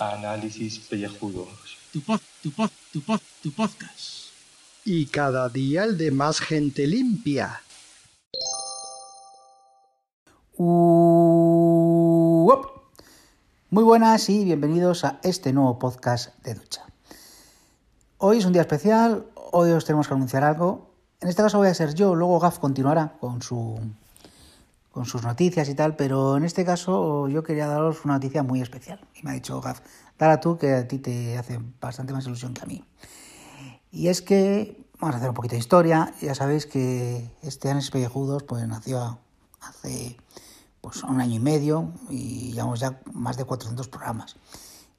Análisis pellejudos. Tu pod, tu pod, tu pod, tu podcast. Y cada día el de más gente limpia. Uop. Muy buenas y bienvenidos a este nuevo podcast de ducha. Hoy es un día especial, hoy os tenemos que anunciar algo. En este caso voy a ser yo, luego Gaf continuará con su con sus noticias y tal, pero en este caso yo quería daros una noticia muy especial. Y me ha dicho Gaf, dala tú que a ti te hace bastante más ilusión que a mí. Y es que, vamos a hacer un poquito de historia, ya sabéis que este Anes Pellejudos pues nació hace pues un año y medio y llevamos ya más de 400 programas.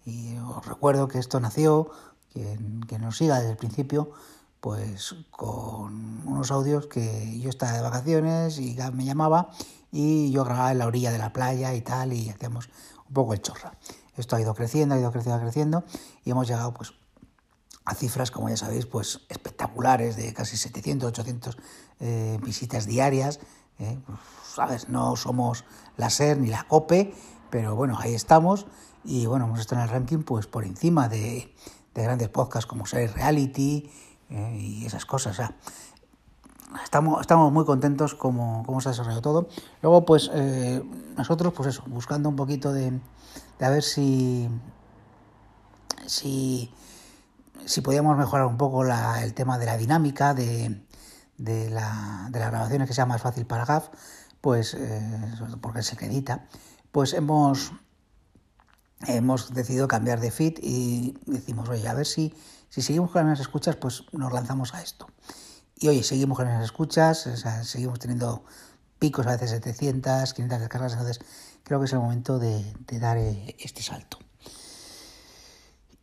Y os recuerdo que esto nació, que, que nos siga desde el principio, pues con unos audios que yo estaba de vacaciones y me llamaba y yo grababa en la orilla de la playa y tal y hacíamos un poco el chorra. Esto ha ido creciendo, ha ido creciendo, creciendo y hemos llegado pues a cifras, como ya sabéis, pues espectaculares de casi 700, 800 eh, visitas diarias. Eh. ¿Sabes? No somos la SER ni la COPE, pero bueno, ahí estamos y bueno, hemos estado en el ranking pues por encima de, de grandes podcasts como Ser Reality eh, y esas cosas. O sea, estamos, estamos muy contentos como, cómo se ha desarrollado todo. Luego, pues eh, nosotros, pues eso, buscando un poquito de, de a ver si, si, si podíamos mejorar un poco la, el tema de la dinámica de, de, la, de las grabaciones que sea más fácil para GAF, pues eh, porque se acredita, pues hemos, hemos decidido cambiar de feed y decimos, oye, a ver si, si seguimos con las escuchas, pues nos lanzamos a esto. Y oye, seguimos con las escuchas, seguimos teniendo picos a veces 700, 500 descargas, entonces creo que es el momento de, dar eh, este salto.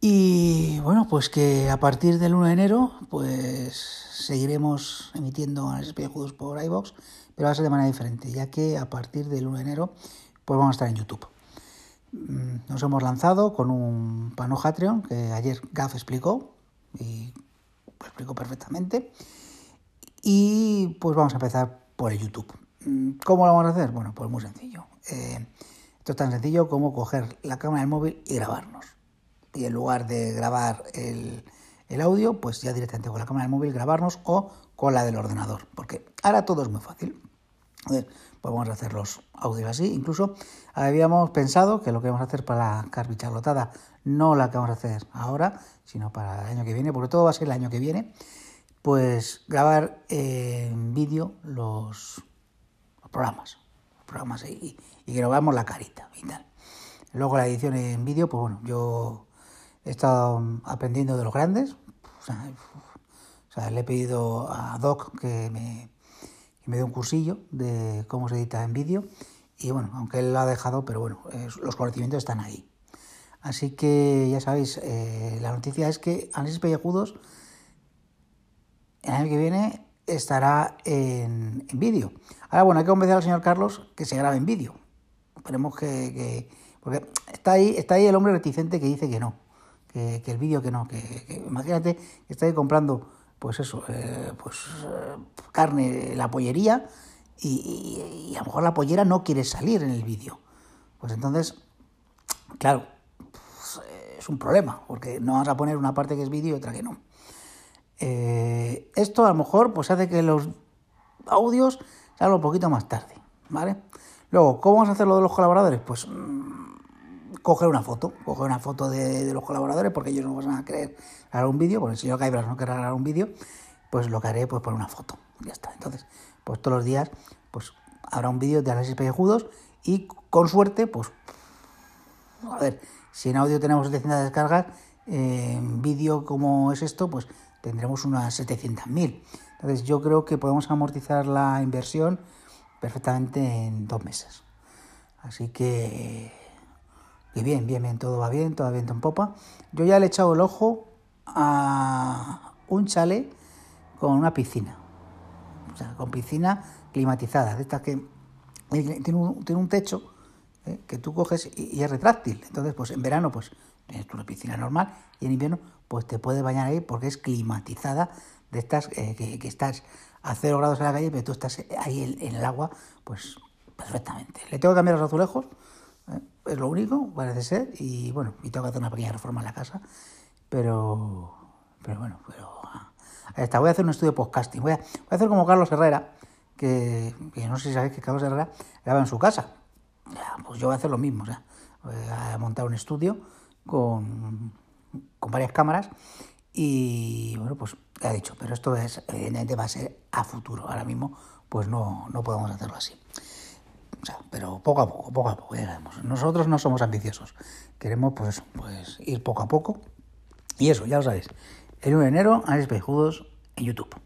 Y bueno, pues que a partir del 1 de enero, pues seguiremos emitiendo análisis pellejudos por iBox, pero va a ser de manera diferente, ya que a partir del 1 de enero, pues vamos a estar en YouTube. Nos hemos lanzado con un pano Patreon que ayer Gaf explicó y lo explicó perfectamente. Y pues vamos a empezar por el YouTube. ¿Cómo lo vamos a hacer? Bueno, pues muy sencillo. Eh, esto es tan sencillo como coger la cámara del móvil y grabarnos. Y en lugar de grabar el, el, audio, pues ya directamente con la cámara del móvil grabarnos o con la del ordenador. Porque ahora todo es muy fácil. Pues vamos a hacer los audios así. Incluso habíamos pensado que lo que vamos a hacer para la Carby Charlotada, no la que vamos a hacer ahora, sino para el año que viene, porque todo va a ser el año que viene, pues grabar en vídeo los, programas. Los programas y, y grabamos la carita y tal. Luego la edición en vídeo, pues bueno, yo he estado aprendiendo de los grandes. O sea le he pedido a Doc que me, que me dé un cursillo de cómo se edita en vídeo. Y bueno, aunque él lo ha dejado, pero bueno, los conocimientos están ahí. Así que ya sabéis, eh, la noticia es que Análisis Pellejudos el año que viene estará en, vídeo. Ahora, bueno, hay que convencer al señor Carlos que se grabe en vídeo. Esperemos que, que, Porque está ahí, está ahí el hombre reticente que dice que no, que, que el vídeo que no. Que, que, imagínate que está ahí comprando, pues eso, eh, pues eh, carne, la pollería, y, a lo mejor la pollera no quiere salir en el vídeo. Pues entonces, claro, pues, es un problema, porque no vas a poner una parte que es vídeo y otra que no. Eh, esto a lo mejor pues hace que los audios salgan un poquito más tarde, ¿vale? Luego, ¿cómo vamos a hacer lo de los colaboradores? Pues mmm, coger una foto, coger una foto de, los colaboradores, porque ellos no van a querer grabar un vídeo, porque el señor Caibras no quiere grabar un vídeo, pues lo que haré pues poner una foto, ya está. Entonces, pues todos los días pues habrá un vídeo de análisis pellejudos y con suerte, pues, a ver, si en audio tenemos 700 descargas, en vídeo como es esto, pues tendremos unas 700.000. Entonces yo creo que podemos amortizar la inversión perfectamente en dos meses. Así que, y bien, bien, bien, todo va bien, todo va bien en popa. Yo ya le he echado el ojo a un chalet con una piscina. O sea, con piscina climatizada, de estas que tiene un, tiene un techo ¿eh? que tú coges y, es retráctil. Entonces, pues en verano, pues tienes una piscina normal y en invierno, pues te puedes bañar ahí porque es climatizada de estas eh, que, que, estás a cero grados en la calle, pero tú estás ahí en, en el agua, pues perfectamente. Le tengo que cambiar los azulejos. Es lo único, parece ser, y bueno, y tengo que hacer una pequeña reforma en la casa, pero, pero bueno, pero... Ah, ahí está, voy a hacer un estudio de podcasting, voy a, voy a hacer como Carlos Herrera, que, que, no sé si sabéis que Carlos Herrera graba en su casa. Ya, pues yo voy a hacer lo mismo, o voy a montar un estudio con, con varias cámaras y bueno, pues ha dicho, pero esto es, evidentemente va a ser a futuro. Ahora mismo, pues no, no podemos hacerlo así. O sea, pero poco a poco, poco a poco, vemos. Nosotros no somos ambiciosos. Queremos pues, pues ir poco a poco. Y eso, ya lo sabéis. El 1 de enero, Análisis Pejudos en YouTube.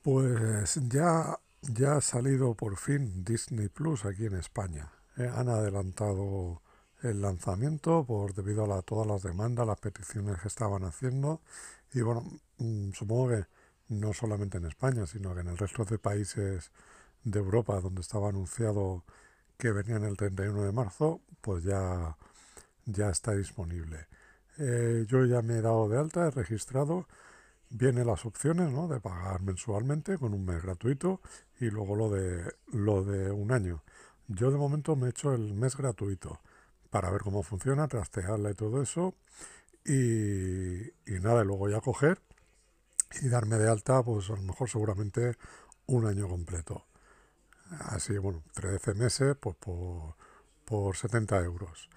Pues ya, ya ha salido por fin Disney Plus aquí en España. Eh, han adelantado el lanzamiento por debido a la, todas las demandas, las peticiones que estaban haciendo. Y bueno, mmm, supongo que no solamente en España, sino que en el resto de países de Europa donde estaba anunciado que venían el 31 de marzo, pues ya, ya está disponible. Eh, yo ya me he dado de alta, he registrado, vienen las opciones ¿no? de pagar mensualmente con un mes gratuito y luego lo de, lo de un año. Yo de momento me he hecho el mes gratuito para ver cómo funciona, trastearla y todo eso. Y, nada, y luego ya coger y darme de alta, pues a lo mejor seguramente un año completo. Así, bueno, 13 meses pues por, por 70 euros.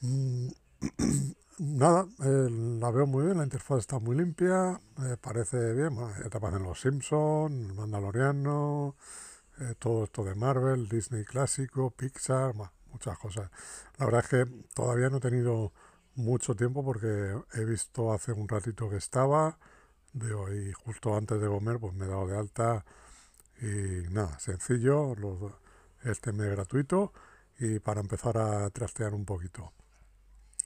Mm, nada, eh, la veo muy bien, la interfaz está muy limpia, me parece bien, bueno, ya te aparecen los Simpsons, el Mandaloriano, eh, todo esto de Marvel, Disney clásico, Pixar, bueno, muchas cosas. La verdad es que todavía no he tenido mucho tiempo porque he visto hace un ratito que estaba, de hoy justo antes de comer pues me he dado de alta y nada, sencillo, los, este mes gratuito y para empezar a trastear un poquito.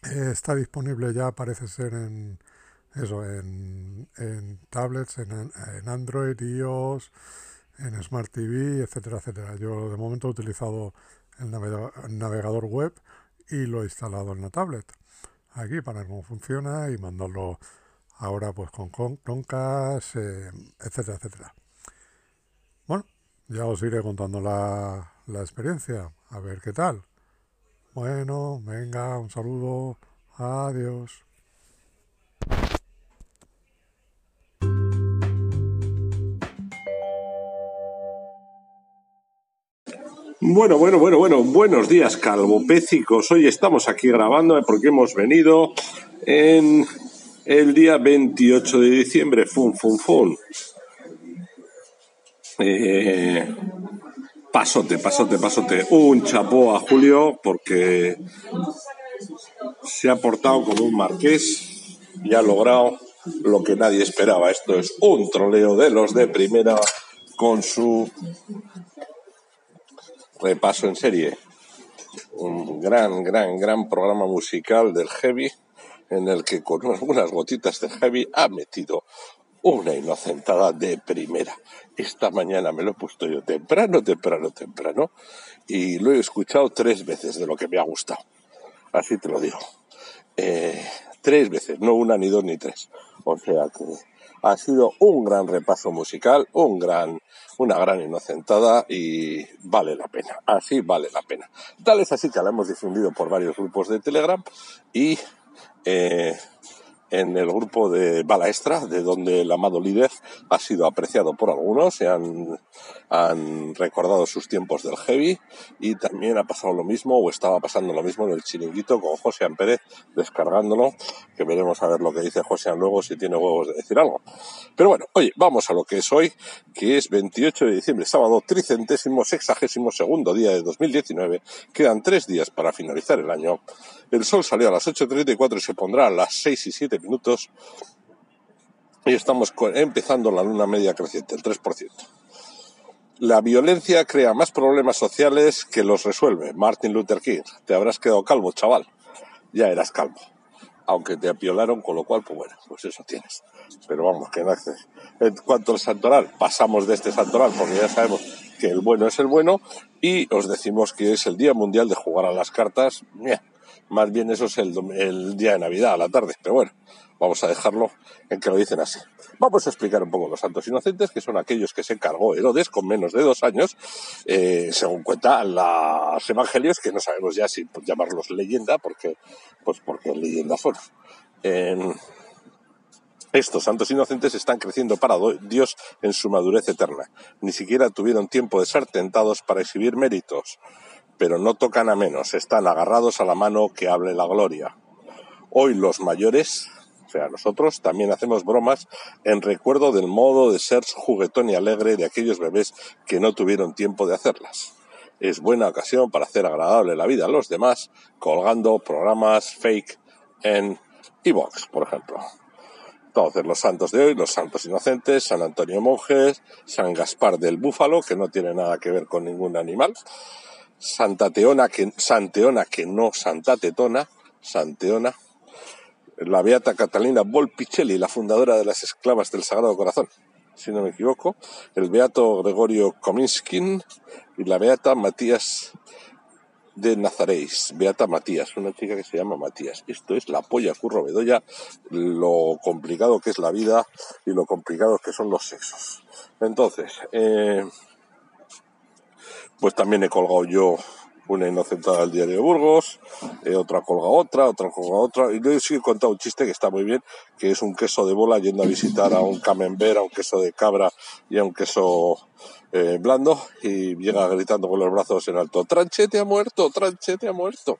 Está disponible ya, parece ser en eso, en, en tablets, en, en, Android, iOS, en Smart TV, etcétera, etcétera. Yo de momento he utilizado el navegador, web y lo he instalado en la tablet. Aquí para ver cómo funciona y mandarlo ahora pues con, con Chromecast, eh, etcétera, etcétera. Bueno, ya os iré contando la, la experiencia, a ver qué tal. Bueno, venga, un saludo, adiós. Bueno, bueno, bueno, bueno, buenos días calvopécicos. Hoy estamos aquí grabando porque hemos venido en el día 28 de diciembre, fun, fun, fun. Eh, pasote, pasote, pasote. Un chapó a Julio porque se ha portado como un marqués y ha logrado lo que nadie esperaba. Esto es un troleo de los de primera con su repaso en serie. Un gran, gran, gran programa musical del heavy en el que con algunas gotitas de heavy ha metido una inocentada de primera. Esta mañana me lo he puesto yo temprano, temprano, temprano, y lo he escuchado tres veces de lo que me ha gustado. Así te lo digo. Eh, tres veces, no una, ni dos, ni tres. O sea que ha sido un gran repaso musical, un gran, una gran inocentada y vale la pena. Así vale la pena. Tal es así que la hemos difundido por varios grupos de Telegram y eh, en el grupo de Balaestra, de donde el amado líder ha sido apreciado por algunos, se han, han recordado sus tiempos del heavy y también ha pasado lo mismo o estaba pasando lo mismo en el chiringuito con José Pérez descargándolo, que veremos a ver lo que dice José luego si tiene huevos de decir algo. Pero bueno, oye, vamos a lo que es hoy, que es 28 de diciembre, sábado tricentésimo, sexagésimo segundo día de 2019. Quedan tres días para finalizar el año. El sol salió a las 8.34 y se pondrá a las 6 y 7 minutos. Y estamos empezando la luna media creciente, el 3%. La violencia crea más problemas sociales que los resuelve. Martin Luther King. Te habrás quedado calvo, chaval. Ya eras calvo. Aunque te apiolaron, con lo cual, pues bueno, pues eso tienes. Pero vamos, que no. En cuanto al santoral, pasamos de este santoral porque ya sabemos que el bueno es el bueno y os decimos que es el Día Mundial de Jugar a las Cartas. Más bien eso es el, día de Navidad, a la tarde. Pero bueno, vamos a dejarlo en que lo dicen así. Vamos a explicar un poco los santos inocentes, que son aquellos que se encargó Herodes con menos de dos años, eh, según cuentan los evangelios, que no sabemos ya si llamarlos leyenda, porque, pues porque leyendas son. Em, estos santos inocentes están creciendo para Dios en su madurez eterna. Ni siquiera tuvieron tiempo de ser tentados para exhibir méritos, pero no tocan a menos, están agarrados a la mano que hable la gloria. Hoy los mayores, o sea, nosotros también hacemos bromas en recuerdo del modo de ser juguetón y alegre de aquellos bebés que no tuvieron tiempo de hacerlas. Es buena ocasión para hacer agradable la vida a los demás colgando programas fake en iVoox, por ejemplo. Entonces, los santos de hoy, los santos inocentes, San Antonio Monjes, San Gaspar del Búfalo, que no tiene nada que ver con ningún animal, Santa Teona, que, Santeona, que no Santa Tetona, Santeona, la beata Catalina Volpicelli, la fundadora de las esclavas del Sagrado Corazón, si no me equivoco, el beato Gregorio Kominskin y la beata Matías de Nazaréis, Beata Matías, una chica que se llama Matías. Esto es la polla curro bedoya, lo complicado que es la vida y lo complicado que son los sexos. Entonces, eh, pues también he colgado yo una inocentada del diario de Burgos, eh, otra colga otra, otra colga otra, y yo sí he contado un chiste que está muy bien, que es un queso de bola yendo a visitar a un camembert, a un queso de cabra y a un queso eh, blando, y llega gritando con los brazos en alto, Tranchete ha muerto, Tranchete ha muerto.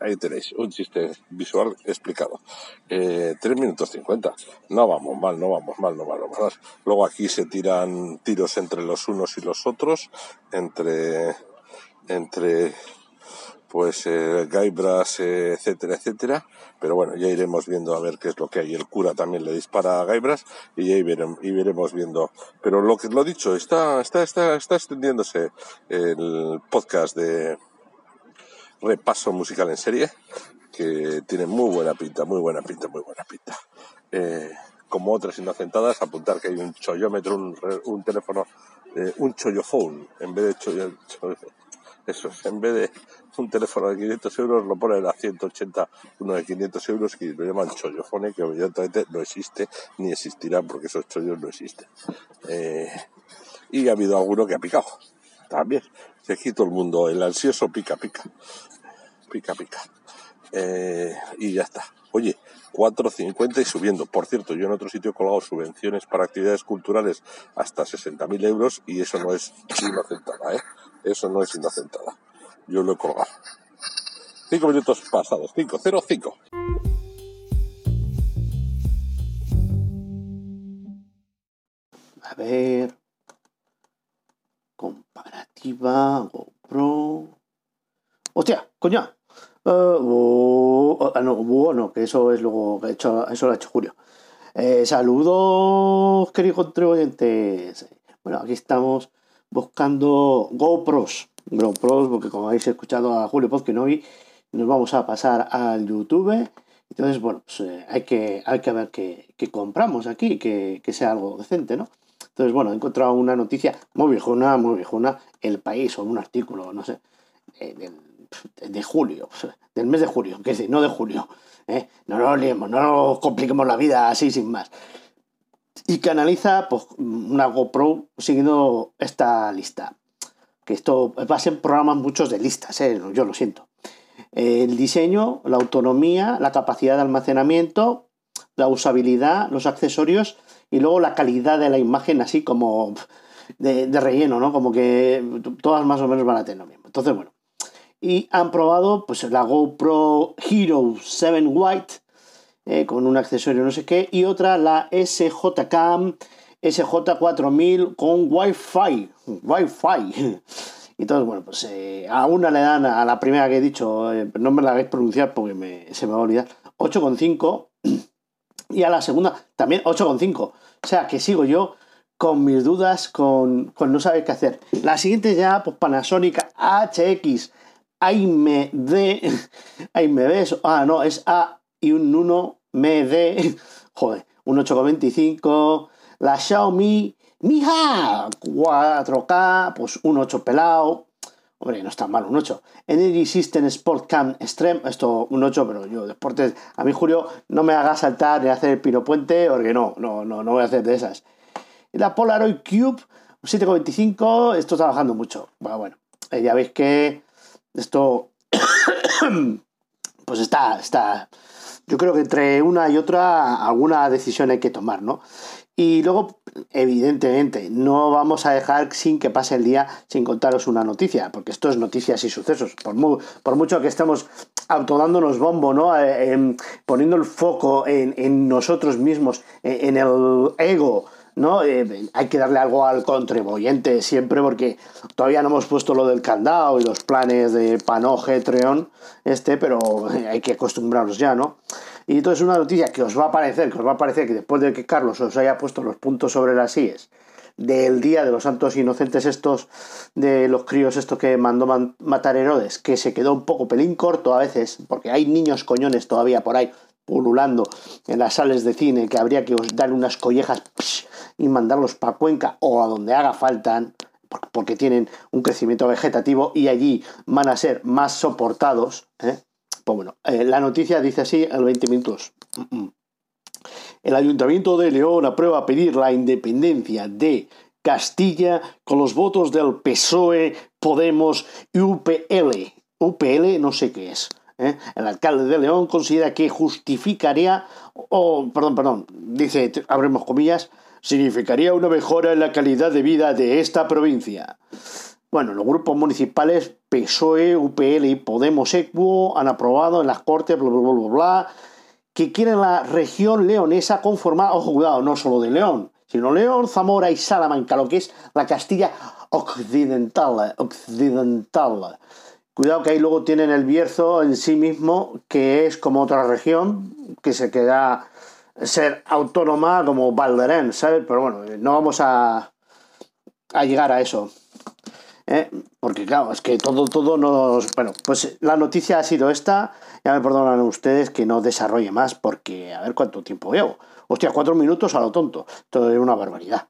Ahí tenéis, un chiste visual explicado. Eh, 3 minutos 50. No vamos mal, no vamos mal, no vamos mal. Luego aquí se tiran tiros entre los unos y los otros, entre entre pues eh, Gaibras, eh, etcétera, etcétera. Pero bueno, ya iremos viendo a ver qué es lo que hay. El cura también le dispara a Gaibras y ya iremos, y veremos viendo. Pero lo que lo dicho, está, está, está, está extendiéndose el podcast de repaso musical en serie, que tiene muy buena pinta, muy buena pinta, muy buena pinta. Eh, como otras inocentadas, apuntar que hay un chollómetro, un, un teléfono, eh, un chollofone, en vez de eso es, en vez de un teléfono de 500 euros, lo ponen a 180, uno de 500 euros y lo llaman chollofone, que evidentemente no existe, ni existirá, porque esos chollos no existen. Eh, y ha habido alguno que ha picado, también. Aquí todo el mundo, el ansioso pica, pica, pica, pica. Eh, y ya está. Oye, 4.50 y subiendo. Por cierto, yo en otro sitio he colgado subvenciones para actividades culturales hasta 60.000 euros y eso no es inocentada, ¿eh? Eso no es inocentada. Yo lo he colgado. Cinco minutos pasados. Cinco, cero, cinco. A ver. Comparativa, GoPro. ¡Hostia! ¡Coño! Eh, oh, ah, no, que eso es luego. que he hecho- eso lo ha hecho Julio. Eh, saludos, queridos contribuyentes. Bueno, aquí estamos buscando GoPros. GoPros, porque como habéis escuchado a Julio Podkinovi, nos vamos a pasar al YouTube. Entonces, bueno, pues eh, hay, que, hay que ver qué, compramos aquí, que, que sea algo decente, ¿no? Entonces, bueno, he encontrado una noticia muy viejuna, muy viejuna, El País, o un artículo, no sé, eh, del- de julio, del mes de julio, que decir, no de julio. ¿eh? No nos liemos, no nos compliquemos la vida así sin más. Y que analiza pues, una GoPro siguiendo esta lista. Que esto va a ser programas muchos de listas, ¿eh? yo lo siento. El diseño, la autonomía, la capacidad de almacenamiento, la usabilidad, los accesorios y luego la calidad de la imagen así como de, relleno, ¿no? Como que todas más o menos van a tener lo mismo. Entonces, bueno. Y han probado pues la GoPro Hero 7 White eh, con un accesorio no sé qué y otra la SJ Cam SJ4000 con Wi-Fi. Wi-Fi. Entonces, bueno, pues eh, a una le dan a la primera que he dicho, eh, no me la hagáis pronunciar porque me- se me va a olvidar, 8,5 y a la segunda también 8,5. O sea que sigo yo con mis dudas, con, no saber qué hacer. La siguiente ya, pues Panasonic HX AIMD, AIMD, ah, no, es A y un 1 MD, joder, un 8,25. La Xiaomi Mija 4K, pues un 8 pelado. Hombre, no está mal un 8. Energy System Sport Camp Extreme, esto un 8, pero yo, deportes, a mí Julio, no me haga saltar ni hacer el pino puente, porque no, no, no, no voy a hacer de esas. La Polaroid Cube 7,25, esto está bajando mucho. Bueno, bueno, eh, ya veis que esto, pues está, está, yo creo que entre una y otra alguna decisión hay que tomar, ¿no? Y luego, evidentemente, no vamos a dejar sin que pase el día sin contaros una noticia, porque esto es noticias y sucesos. Por, mucho que estemos autodándonos bombo, ¿no? Eh, poniendo el foco en nosotros mismos, en, el ego, ¿no? Eh, hay que darle algo al contribuyente siempre porque todavía no hemos puesto lo del candado y los planes de Panoje, Treón, este, pero hay que acostumbrarnos ya, ¿no? Y entonces una noticia que os va a parecer, que os va a parecer que después de que Carlos os haya puesto los puntos sobre las IES del día de los santos inocentes estos, de los críos estos que mandó matar Herodes, que se quedó un poco pelín corto a veces, porque hay niños coñones todavía por ahí pululando en las sales de cine, que habría que os dar unas collejas y mandarlos para Cuenca o a donde haga falta, porque tienen un crecimiento vegetativo y allí van a ser más soportados. ¿eh? Pues bueno, eh, la noticia dice así en 20 minutos. El Ayuntamiento de León aprueba pedir la independencia de Castilla con los votos del PSOE, Podemos y UPL. UPL no sé qué es. ¿eh? El alcalde de León considera que justificaría, o, perdón, perdón, dice, abrimos comillas, significaría una mejora en la calidad de vida de esta provincia. Bueno, los grupos municipales PSOE, UPL y Podemos Equo han aprobado en las Cortes, bla, bla, bla, bla, que quieren la región leonesa conformada, ojo, cuidado, no solo de León, sino León, Zamora y Salamanca, lo que es la Castilla occidental, occidental. Cuidado que ahí luego tienen el Bierzo en sí mismo, que es como otra región, que se queda ser autónoma como Valderén, ¿sabes? Pero bueno, no vamos a, llegar a eso. ¿eh? Porque claro, es que todo, todo nos... Bueno, pues la noticia ha sido esta. Ya me perdonan ustedes que no desarrolle más porque a ver cuánto tiempo veo. Hostia, cuatro minutos a lo tonto. Todo es una barbaridad.